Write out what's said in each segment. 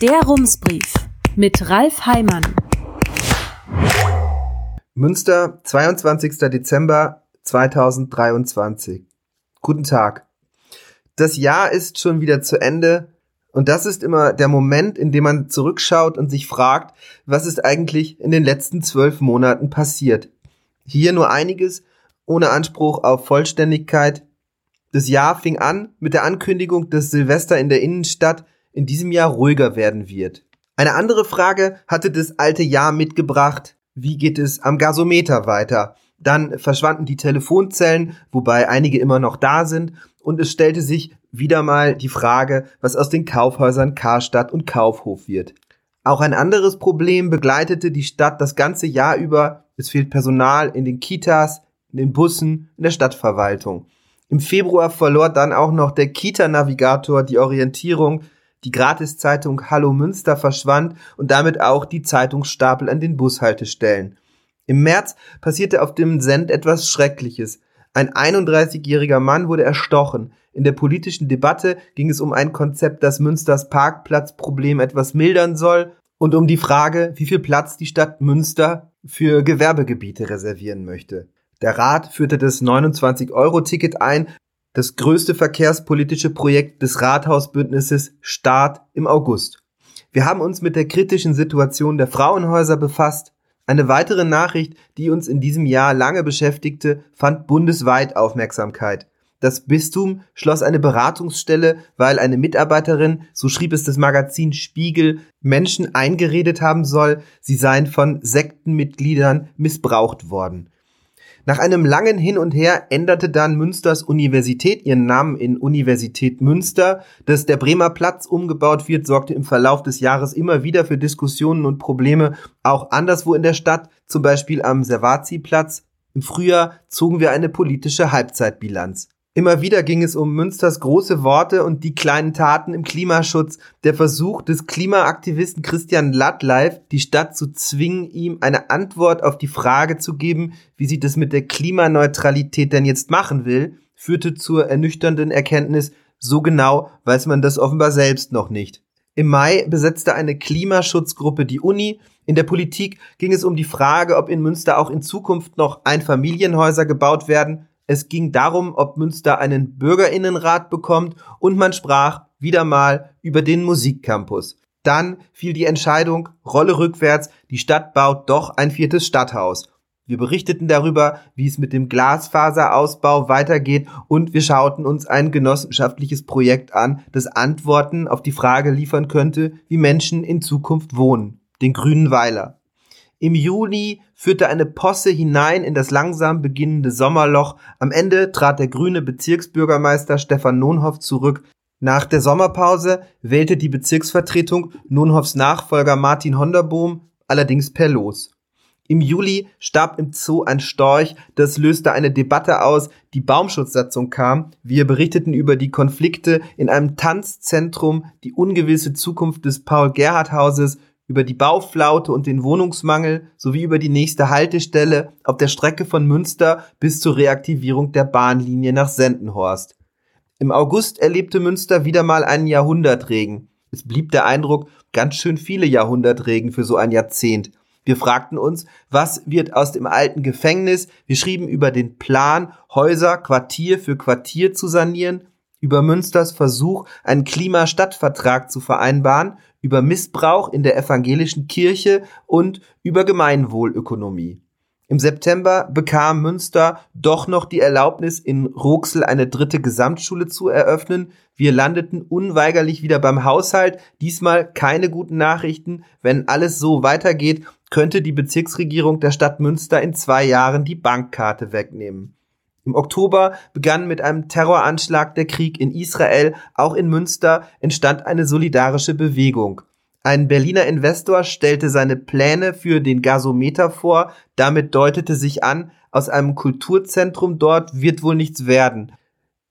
Der Rumsbrief mit Ralf Heimann. Münster, 22. Dezember 2023. Guten Tag. Das Jahr ist schon wieder zu Ende und das ist immer der Moment, in dem man zurückschaut und sich fragt, was ist eigentlich in den letzten zwölf Monaten passiert. Hier nur einiges, ohne Anspruch auf Vollständigkeit. Das Jahr fing an mit der Ankündigung, dass Silvester in der Innenstadt in diesem Jahr ruhiger werden wird. Eine andere Frage hatte das alte Jahr mitgebracht. Wie geht es am Gasometer weiter? Dann verschwanden die Telefonzellen, wobei einige immer noch da sind. Und es stellte sich wieder mal die Frage, was aus den Kaufhäusern Karstadt und Kaufhof wird. Auch ein anderes Problem begleitete die Stadt das ganze Jahr über. Es fehlt Personal in den Kitas, in den Bussen, in der Stadtverwaltung. Im Februar verlor dann auch noch der Kita-Navigator die Orientierung. Die Gratiszeitung Hallo Münster verschwand und damit auch die Zeitungsstapel an den Bushaltestellen. Im März passierte auf dem Send etwas Schreckliches. Ein 31-jähriger Mann wurde erstochen. In der politischen Debatte ging es um ein Konzept, das Münsters Parkplatzproblem etwas mildern soll und um die Frage, wie viel Platz die Stadt Münster für Gewerbegebiete reservieren möchte. Der Rat führte das 29-Euro-Ticket ein, das größte verkehrspolitische Projekt des Rathausbündnisses Start im August. Wir haben uns mit der kritischen Situation der Frauenhäuser befasst. Eine weitere Nachricht, die uns in diesem Jahr lange beschäftigte, fand bundesweit Aufmerksamkeit. Das Bistum schloss eine Beratungsstelle, weil eine Mitarbeiterin, so schrieb es das Magazin Spiegel, Menschen eingeredet haben soll, sie seien von Sektenmitgliedern missbraucht worden. Nach einem langen Hin und Her änderte dann Münsters Universität ihren Namen in Universität Münster. Dass der Bremer Platz umgebaut wird, sorgte im Verlauf des Jahres immer wieder für Diskussionen und Probleme, auch anderswo in der Stadt, zum Beispiel am Servazi-Platz. Im Frühjahr zogen wir eine politische Halbzeitbilanz. Immer wieder ging es um Münsters große Worte und die kleinen Taten im Klimaschutz, der Versuch des Klimaaktivisten Christian Lattleif, die Stadt zu zwingen, ihm eine Antwort auf die Frage zu geben, wie sie das mit der Klimaneutralität denn jetzt machen will, führte zur ernüchternden Erkenntnis, so genau weiß man das offenbar selbst noch nicht. Im Mai besetzte eine Klimaschutzgruppe die Uni. In der Politik ging es um die Frage, ob in Münster auch in Zukunft noch Einfamilienhäuser gebaut werden es ging darum, ob Münster einen Bürgerinnenrat bekommt und man sprach wieder mal über den Musikcampus. Dann fiel die Entscheidung, Rolle rückwärts, die Stadt baut doch ein viertes Stadthaus. Wir berichteten darüber, wie es mit dem Glasfaserausbau weitergeht und wir schauten uns ein genossenschaftliches Projekt an, das Antworten auf die Frage liefern könnte, wie Menschen in Zukunft wohnen, den grünen Weiler. Im Juni führte eine Posse hinein in das langsam beginnende Sommerloch. Am Ende trat der grüne Bezirksbürgermeister Stefan Nonhoff zurück. Nach der Sommerpause wählte die Bezirksvertretung Nonhoffs Nachfolger Martin Honderbohm allerdings per Los. Im Juli starb im Zoo ein Storch, das löste eine Debatte aus, die Baumschutzsatzung kam, wir berichteten über die Konflikte in einem Tanzzentrum, die ungewisse Zukunft des Paul-Gerhardt-Hauses, über die Bauflaute und den Wohnungsmangel sowie über die nächste Haltestelle auf der Strecke von Münster bis zur Reaktivierung der Bahnlinie nach Sendenhorst. Im August erlebte Münster wieder mal einen Jahrhundertregen. Es blieb der Eindruck, ganz schön viele Jahrhundertregen für so ein Jahrzehnt. Wir fragten uns, was wird aus dem alten Gefängnis? Wir schrieben über den Plan, Häuser Quartier für Quartier zu sanieren, über Münsters Versuch, einen Klimastadtvertrag zu vereinbaren, über Missbrauch in der evangelischen Kirche und über Gemeinwohlökonomie. Im September bekam Münster doch noch die Erlaubnis, in Roxel eine dritte Gesamtschule zu eröffnen. Wir landeten unweigerlich wieder beim Haushalt. Diesmal keine guten Nachrichten. Wenn alles so weitergeht, könnte die Bezirksregierung der Stadt Münster in zwei Jahren die Bankkarte wegnehmen. Im Oktober begann mit einem Terroranschlag der Krieg in Israel. Auch in Münster entstand eine solidarische Bewegung. Ein Berliner Investor stellte seine Pläne für den Gasometer vor. Damit deutete sich an, aus einem Kulturzentrum dort wird wohl nichts werden.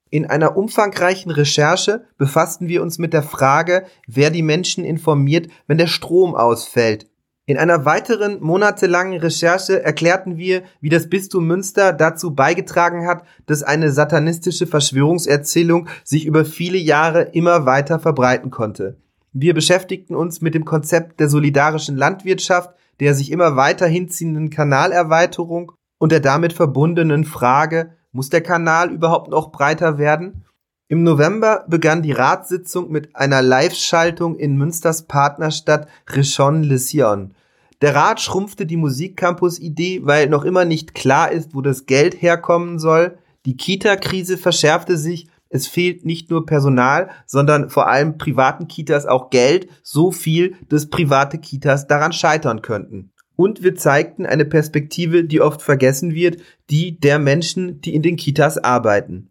In einer umfangreichen Recherche befassten wir uns mit der Frage, wer die Menschen informiert, wenn der Strom ausfällt. In einer weiteren monatelangen Recherche erklärten wir, wie das Bistum Münster dazu beigetragen hat, dass eine satanistische Verschwörungserzählung sich über viele Jahre immer weiter verbreiten konnte. Wir beschäftigten uns mit dem Konzept der solidarischen Landwirtschaft, der sich immer weiter hinziehenden Kanalerweiterung und der damit verbundenen Frage, muss der Kanal überhaupt noch breiter werden? Im November begann die Ratssitzung mit einer Live-Schaltung in Münsters Partnerstadt Rishon-LeZion. Der Rat schrumpfte die Musikcampus-Idee, weil noch immer nicht klar ist, wo das Geld herkommen soll. Die Kita-Krise verschärfte sich. Es fehlt nicht nur Personal, sondern vor allem privaten Kitas auch Geld, so viel, dass private Kitas daran scheitern könnten. Und wir zeigten eine Perspektive, die oft vergessen wird, die der Menschen, die in den Kitas arbeiten.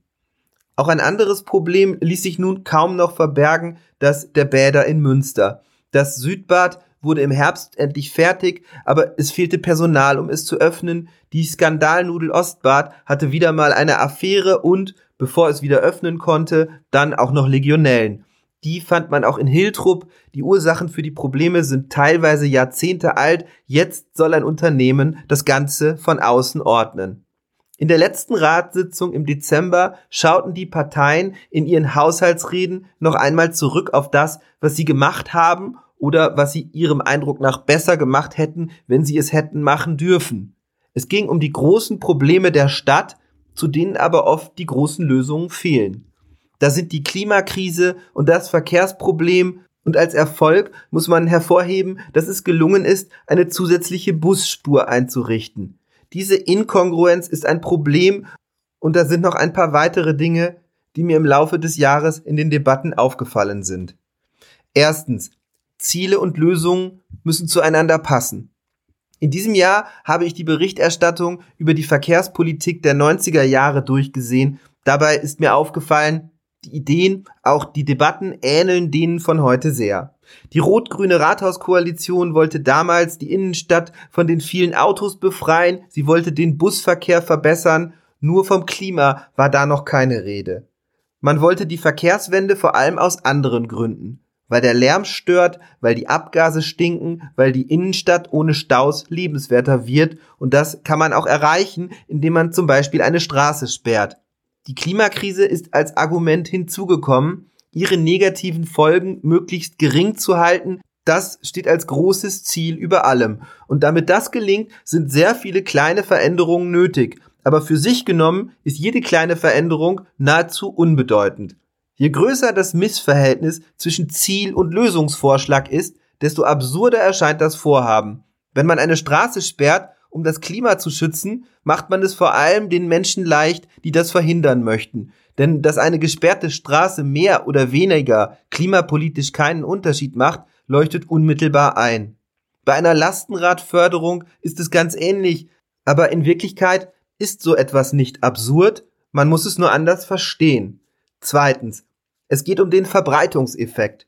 Auch ein anderes Problem ließ sich nun kaum noch verbergen, das der Bäder in Münster. Das Südbad wurde im Herbst endlich fertig, aber es fehlte Personal, um es zu öffnen. Die Skandalnudel Ostbad hatte wieder mal eine Affäre und, bevor es wieder öffnen konnte, dann auch noch Legionellen. Die fand man auch in Hiltrup. Die Ursachen für die Probleme sind teilweise Jahrzehnte alt. Jetzt soll ein Unternehmen das Ganze von außen ordnen. In der letzten Ratssitzung im Dezember schauten die Parteien in ihren Haushaltsreden noch einmal zurück auf das, was sie gemacht haben oder was sie ihrem Eindruck nach besser gemacht hätten, wenn sie es hätten machen dürfen. Es ging um die großen Probleme der Stadt, zu denen aber oft die großen Lösungen fehlen. Da sind die Klimakrise und das Verkehrsproblem und als Erfolg muss man hervorheben, dass es gelungen ist, eine zusätzliche Busspur einzurichten. Diese Inkongruenz ist ein Problem und da sind noch ein paar weitere Dinge, die mir im Laufe des Jahres in den Debatten aufgefallen sind. Erstens, Ziele und Lösungen müssen zueinander passen. In diesem Jahr habe ich die Berichterstattung über die Verkehrspolitik der 90er Jahre durchgesehen. Dabei ist mir aufgefallen, die Ideen, auch die Debatten ähneln denen von heute sehr. Die rot-grüne Rathauskoalition wollte damals die Innenstadt von den vielen Autos befreien, sie wollte den Busverkehr verbessern, nur vom Klima war da noch keine Rede. Man wollte die Verkehrswende vor allem aus anderen Gründen weil der Lärm stört, weil die Abgase stinken, weil die Innenstadt ohne Staus lebenswerter wird und das kann man auch erreichen, indem man zum Beispiel eine Straße sperrt. Die Klimakrise ist als Argument hinzugekommen, ihre negativen Folgen möglichst gering zu halten, das steht als großes Ziel über allem. Und damit das gelingt, sind sehr viele kleine Veränderungen nötig. Aber für sich genommen ist jede kleine Veränderung nahezu unbedeutend. Je größer das Missverhältnis zwischen Ziel und Lösungsvorschlag ist, desto absurder erscheint das Vorhaben. Wenn man eine Straße sperrt, um das Klima zu schützen, macht man es vor allem den Menschen leicht, die das verhindern möchten. Denn dass eine gesperrte Straße mehr oder weniger klimapolitisch keinen Unterschied macht, leuchtet unmittelbar ein. Bei einer Lastenradförderung ist es ganz ähnlich, aber in Wirklichkeit ist so etwas nicht absurd, man muss es nur anders verstehen. Zweitens, es geht um den Verbreitungseffekt.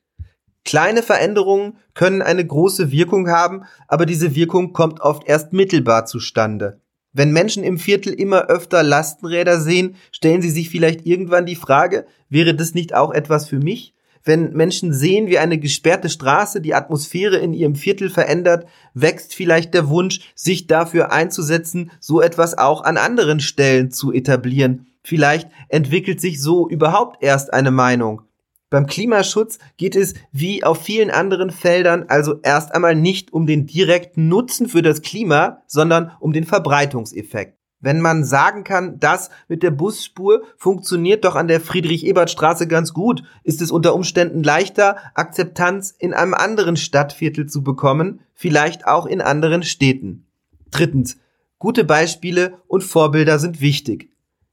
Kleine Veränderungen können eine große Wirkung haben, aber diese Wirkung kommt oft erst mittelbar zustande. Wenn Menschen im Viertel immer öfter Lastenräder sehen, stellen sie sich vielleicht irgendwann die Frage, wäre das nicht auch etwas für mich? Wenn Menschen sehen, wie eine gesperrte Straße die Atmosphäre in ihrem Viertel verändert, wächst vielleicht der Wunsch, sich dafür einzusetzen, so etwas auch an anderen Stellen zu etablieren. Vielleicht entwickelt sich so überhaupt erst eine Meinung. Beim Klimaschutz geht es wie auf vielen anderen Feldern also erst einmal nicht um den direkten Nutzen für das Klima, sondern um den Verbreitungseffekt. Wenn man sagen kann, das mit der Busspur funktioniert doch an der Friedrich-Ebert-Straße ganz gut, ist es unter Umständen leichter, Akzeptanz in einem anderen Stadtviertel zu bekommen, vielleicht auch in anderen Städten. Drittens. Gute Beispiele und Vorbilder sind wichtig.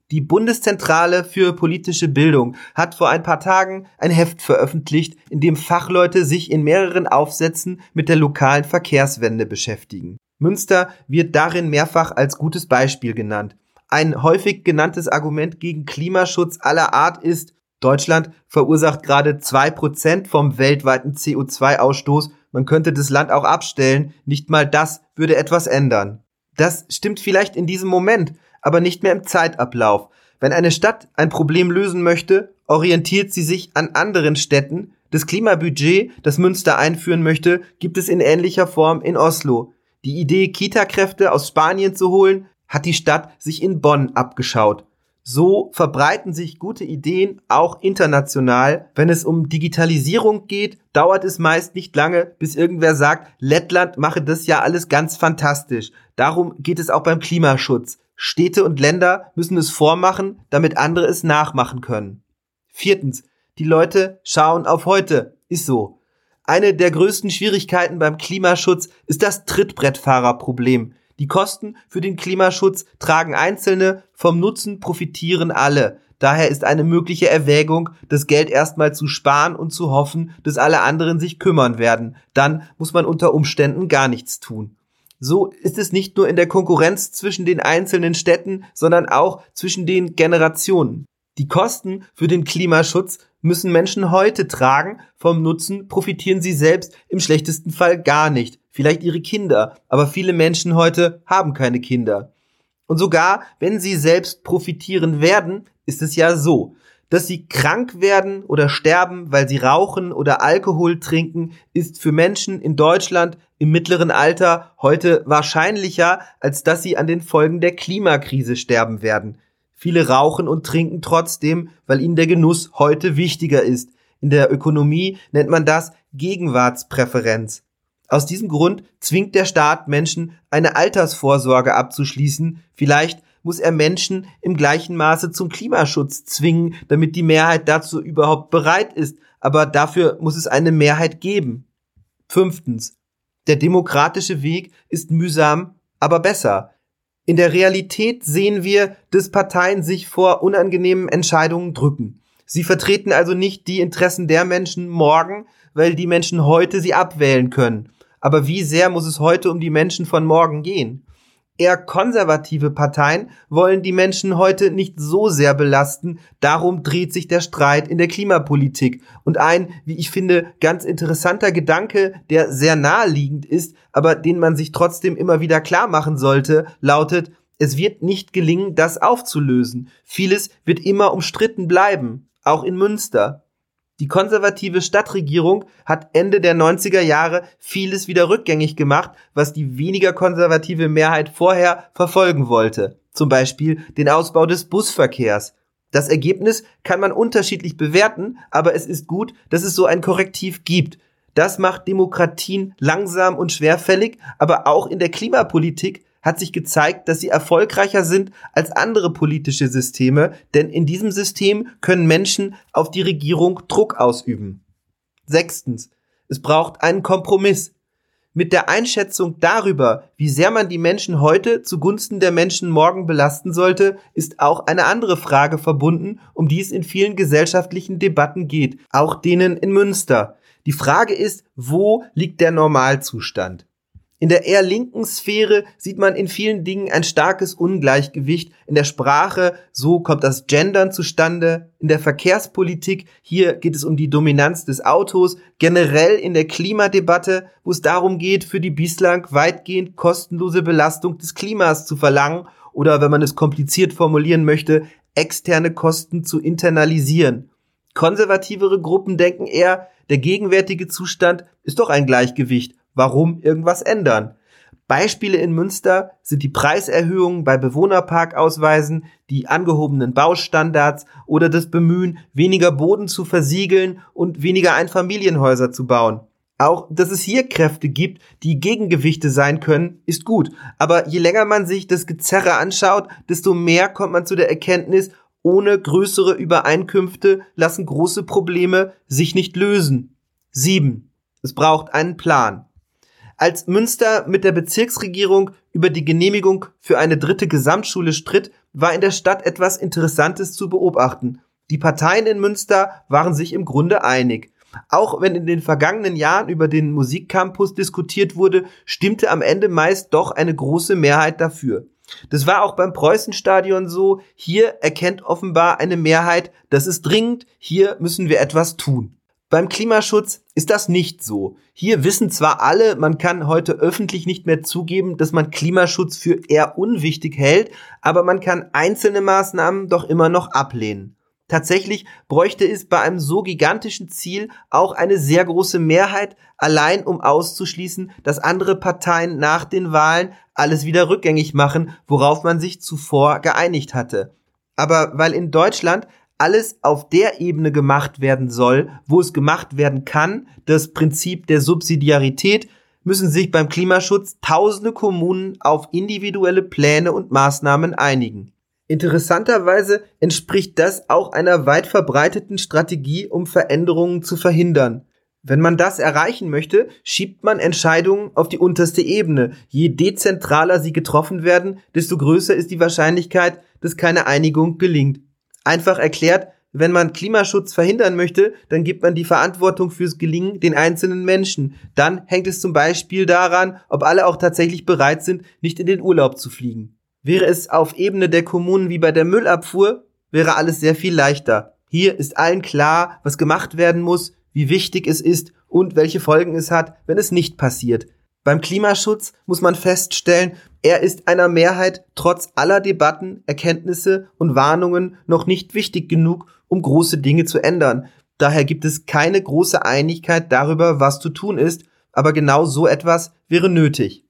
Die Bundeszentrale für politische Bildung hat vor ein paar Tagen ein Heft veröffentlicht, in dem Fachleute sich in mehreren Aufsätzen mit der lokalen Verkehrswende beschäftigen. Münster wird darin mehrfach als gutes Beispiel genannt. Ein häufig genanntes Argument gegen Klimaschutz aller Art ist, Deutschland verursacht gerade zwei Prozent vom weltweiten CO2-Ausstoß, man könnte das Land auch abstellen, nicht mal das würde etwas ändern. Das stimmt vielleicht in diesem Moment, aber nicht mehr im Zeitablauf. Wenn eine Stadt ein Problem lösen möchte, orientiert sie sich an anderen Städten. Das Klimabudget, das Münster einführen möchte, gibt es in ähnlicher Form in Oslo. Die Idee, Kita-Kräfte aus Spanien zu holen, hat die Stadt sich in Bonn abgeschaut. So verbreiten sich gute Ideen auch international. Wenn es um Digitalisierung geht, dauert es meist nicht lange, bis irgendwer sagt, Lettland mache das ja alles ganz fantastisch. Darum geht es auch beim Klimaschutz. Städte und Länder müssen es vormachen, damit andere es nachmachen können. Viertens, die Leute schauen auf heute. Ist so. Eine der größten Schwierigkeiten beim Klimaschutz ist das Trittbrettfahrerproblem. Die Kosten für den Klimaschutz tragen Einzelne, vom Nutzen profitieren alle. Daher ist eine mögliche Erwägung, das Geld erstmal zu sparen und zu hoffen, dass alle anderen sich kümmern werden. Dann muss man unter Umständen gar nichts tun. So ist es nicht nur in der Konkurrenz zwischen den einzelnen Städten, sondern auch zwischen den Generationen. Die Kosten für den Klimaschutz müssen Menschen heute tragen, vom Nutzen profitieren sie selbst im schlechtesten Fall gar nicht vielleicht ihre Kinder, aber viele Menschen heute haben keine Kinder. Und sogar, wenn sie selbst profitieren werden, ist es ja so, dass sie krank werden oder sterben, weil sie rauchen oder Alkohol trinken, ist für Menschen in Deutschland im mittleren Alter heute wahrscheinlicher, als dass sie an den Folgen der Klimakrise sterben werden. Viele rauchen und trinken trotzdem, weil ihnen der Genuss heute wichtiger ist. In der Ökonomie nennt man das Gegenwartspräferenz. Aus diesem Grund zwingt der Staat Menschen, eine Altersvorsorge abzuschließen. Vielleicht muss er Menschen im gleichen Maße zum Klimaschutz zwingen, damit die Mehrheit dazu überhaupt bereit ist. Aber dafür muss es eine Mehrheit geben. Fünftens. Der demokratische Weg ist mühsam, aber besser. In der Realität sehen wir, dass Parteien sich vor unangenehmen Entscheidungen drücken. Sie vertreten also nicht die Interessen der Menschen morgen, weil die Menschen heute sie abwählen können. Aber wie sehr muss es heute um die Menschen von morgen gehen? Eher konservative Parteien wollen die Menschen heute nicht so sehr belasten. Darum dreht sich der Streit in der Klimapolitik. Und ein, wie ich finde, ganz interessanter Gedanke, der sehr naheliegend ist, aber den man sich trotzdem immer wieder klar machen sollte, lautet, es wird nicht gelingen, das aufzulösen. Vieles wird immer umstritten bleiben. Auch in Münster. Die konservative Stadtregierung hat Ende der 90er Jahre vieles wieder rückgängig gemacht, was die weniger konservative Mehrheit vorher verfolgen wollte. Zum Beispiel den Ausbau des Busverkehrs. Das Ergebnis kann man unterschiedlich bewerten, aber es ist gut, dass es so ein Korrektiv gibt. Das macht Demokratien langsam und schwerfällig, aber auch in der Klimapolitik hat sich gezeigt, dass sie erfolgreicher sind als andere politische Systeme, denn in diesem System können Menschen auf die Regierung Druck ausüben. Sechstens. Es braucht einen Kompromiss. Mit der Einschätzung darüber, wie sehr man die Menschen heute zugunsten der Menschen morgen belasten sollte, ist auch eine andere Frage verbunden, um die es in vielen gesellschaftlichen Debatten geht, auch denen in Münster. Die Frage ist, wo liegt der Normalzustand? In der eher linken Sphäre sieht man in vielen Dingen ein starkes Ungleichgewicht. In der Sprache, so kommt das Gendern zustande. In der Verkehrspolitik, hier geht es um die Dominanz des Autos. Generell in der Klimadebatte, wo es darum geht, für die bislang weitgehend kostenlose Belastung des Klimas zu verlangen oder, wenn man es kompliziert formulieren möchte, externe Kosten zu internalisieren. Konservativere Gruppen denken eher, der gegenwärtige Zustand ist doch ein Gleichgewicht warum irgendwas ändern. Beispiele in Münster sind die Preiserhöhungen bei Bewohnerparkausweisen, die angehobenen Baustandards oder das Bemühen, weniger Boden zu versiegeln und weniger Einfamilienhäuser zu bauen. Auch, dass es hier Kräfte gibt, die Gegengewichte sein können, ist gut. Aber je länger man sich das Gezerre anschaut, desto mehr kommt man zu der Erkenntnis, ohne größere Übereinkünfte lassen große Probleme sich nicht lösen. 7. Es braucht einen Plan. Als Münster mit der Bezirksregierung über die Genehmigung für eine dritte Gesamtschule stritt, war in der Stadt etwas Interessantes zu beobachten. Die Parteien in Münster waren sich im Grunde einig. Auch wenn in den vergangenen Jahren über den Musikcampus diskutiert wurde, stimmte am Ende meist doch eine große Mehrheit dafür. Das war auch beim Preußenstadion so. Hier erkennt offenbar eine Mehrheit, das ist dringend, hier müssen wir etwas tun. Beim Klimaschutz ist das nicht so. Hier wissen zwar alle, man kann heute öffentlich nicht mehr zugeben, dass man Klimaschutz für eher unwichtig hält, aber man kann einzelne Maßnahmen doch immer noch ablehnen. Tatsächlich bräuchte es bei einem so gigantischen Ziel auch eine sehr große Mehrheit, allein um auszuschließen, dass andere Parteien nach den Wahlen alles wieder rückgängig machen, worauf man sich zuvor geeinigt hatte. Aber weil in Deutschland alles auf der Ebene gemacht werden soll, wo es gemacht werden kann, das Prinzip der Subsidiarität, müssen sich beim Klimaschutz tausende Kommunen auf individuelle Pläne und Maßnahmen einigen. Interessanterweise entspricht das auch einer weit verbreiteten Strategie, um Veränderungen zu verhindern. Wenn man das erreichen möchte, schiebt man Entscheidungen auf die unterste Ebene. Je dezentraler sie getroffen werden, desto größer ist die Wahrscheinlichkeit, dass keine Einigung gelingt. Einfach erklärt, wenn man Klimaschutz verhindern möchte, dann gibt man die Verantwortung fürs Gelingen den einzelnen Menschen. Dann hängt es zum Beispiel daran, ob alle auch tatsächlich bereit sind, nicht in den Urlaub zu fliegen. Wäre es auf Ebene der Kommunen wie bei der Müllabfuhr, wäre alles sehr viel leichter. Hier ist allen klar, was gemacht werden muss, wie wichtig es ist und welche Folgen es hat, wenn es nicht passiert. Beim Klimaschutz muss man feststellen, er ist einer Mehrheit trotz aller Debatten, Erkenntnisse und Warnungen noch nicht wichtig genug, um große Dinge zu ändern. Daher gibt es keine große Einigkeit darüber, was zu tun ist, aber genau so etwas wäre nötig.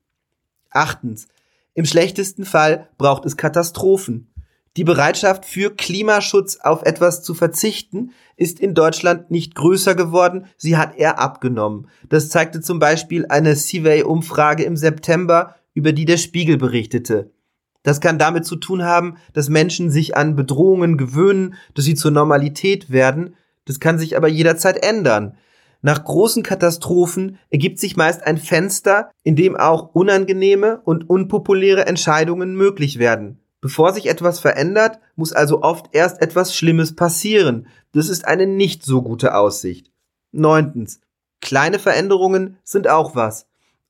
Achtens. Im schlechtesten Fall braucht es Katastrophen. Die Bereitschaft für Klimaschutz auf etwas zu verzichten ist in Deutschland nicht größer geworden, sie hat eher abgenommen. Das zeigte zum Beispiel eine Survey-Umfrage im September, über die der Spiegel berichtete. Das kann damit zu tun haben, dass Menschen sich an Bedrohungen gewöhnen, dass sie zur Normalität werden. Das kann sich aber jederzeit ändern. Nach großen Katastrophen ergibt sich meist ein Fenster, in dem auch unangenehme und unpopuläre Entscheidungen möglich werden. Bevor sich etwas verändert, muss also oft erst etwas Schlimmes passieren. Das ist eine nicht so gute Aussicht. Neuntens. Kleine Veränderungen sind auch was.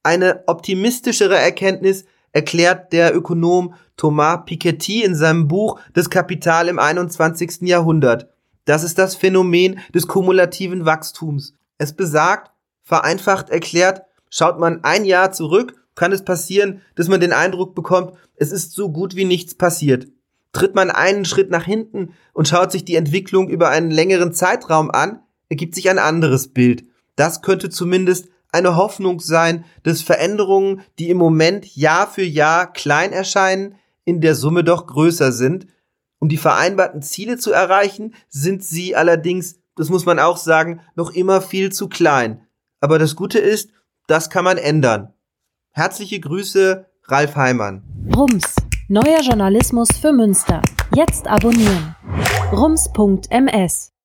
Eine optimistischere Erkenntnis erklärt der Ökonom Thomas Piketty in seinem Buch Das Kapital im 21. Jahrhundert. Das ist das Phänomen des kumulativen Wachstums. Es besagt, vereinfacht erklärt, schaut man ein Jahr zurück kann es passieren, dass man den Eindruck bekommt, es ist so gut wie nichts passiert. Tritt man einen Schritt nach hinten und schaut sich die Entwicklung über einen längeren Zeitraum an, ergibt sich ein anderes Bild. Das könnte zumindest eine Hoffnung sein, dass Veränderungen, die im Moment Jahr für Jahr klein erscheinen, in der Summe doch größer sind. Um die vereinbarten Ziele zu erreichen, sind sie allerdings, das muss man auch sagen, noch immer viel zu klein. Aber das Gute ist, das kann man ändern. Herzliche Grüße, Ralf Heimann. Rums, neuer Journalismus für Münster. Jetzt abonnieren. Rums.ms